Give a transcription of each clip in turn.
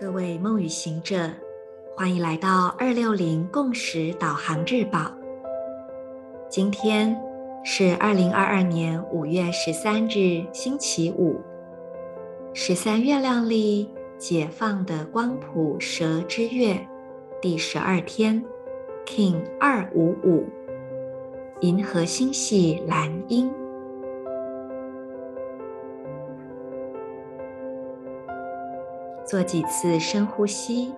各位梦与行者，欢迎来到二六零共识导航日报。今天是二零二二年五月十三日，星期五，十三月亮历解放的光谱蛇之月第十二天，King 二五五，银河星系蓝鹰。做几次深呼吸，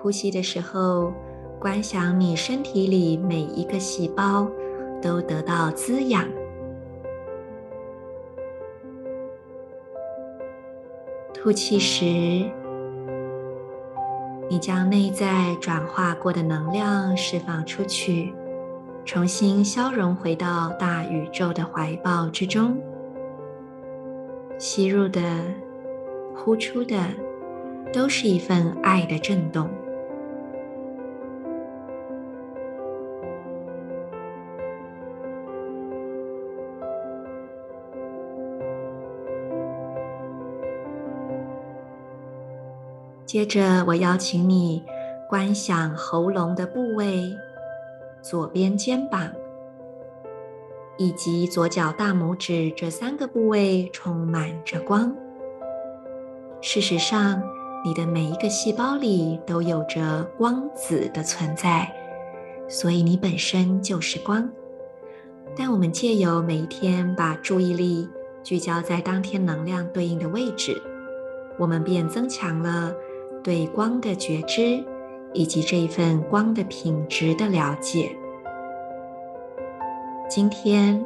呼吸的时候，观想你身体里每一个细胞都得到滋养。吐气时，你将内在转化过的能量释放出去，重新消融回到大宇宙的怀抱之中。吸入的、呼出的，都是一份爱的震动。接着，我邀请你观想喉咙的部位，左边肩膀。以及左脚大拇指这三个部位充满着光。事实上，你的每一个细胞里都有着光子的存在，所以你本身就是光。但我们借由每一天把注意力聚焦在当天能量对应的位置，我们便增强了对光的觉知，以及这一份光的品质的了解。今天，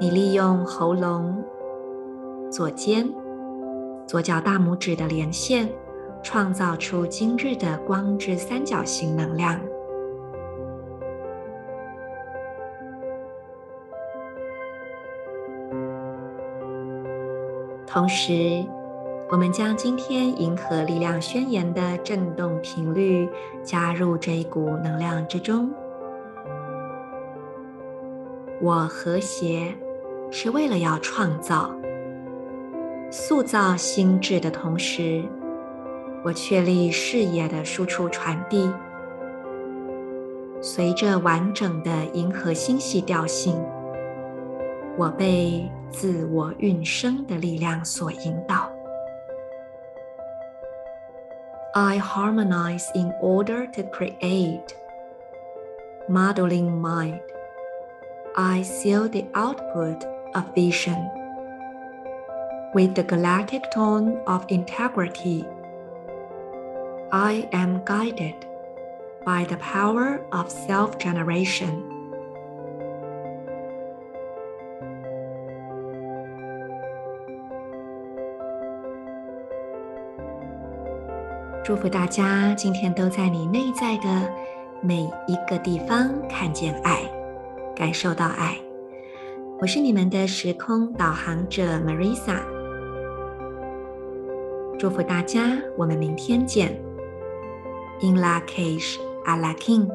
你利用喉咙、左肩、左脚大拇指的连线，创造出今日的光之三角形能量。同时，我们将今天银河力量宣言的振动频率加入这一股能量之中。我和谐，是为了要创造、塑造心智的同时，我确立视野的输出传递。随着完整的银河星系调性，我被自我运生的力量所引导。I harmonize in order to create, modeling mind. I seal the output of vision with the galactic tone of integrity. I am guided by the power of self-generation. 祝感受到爱，我是你们的时空导航者 Marisa，祝福大家，我们明天见。In la cage, a la king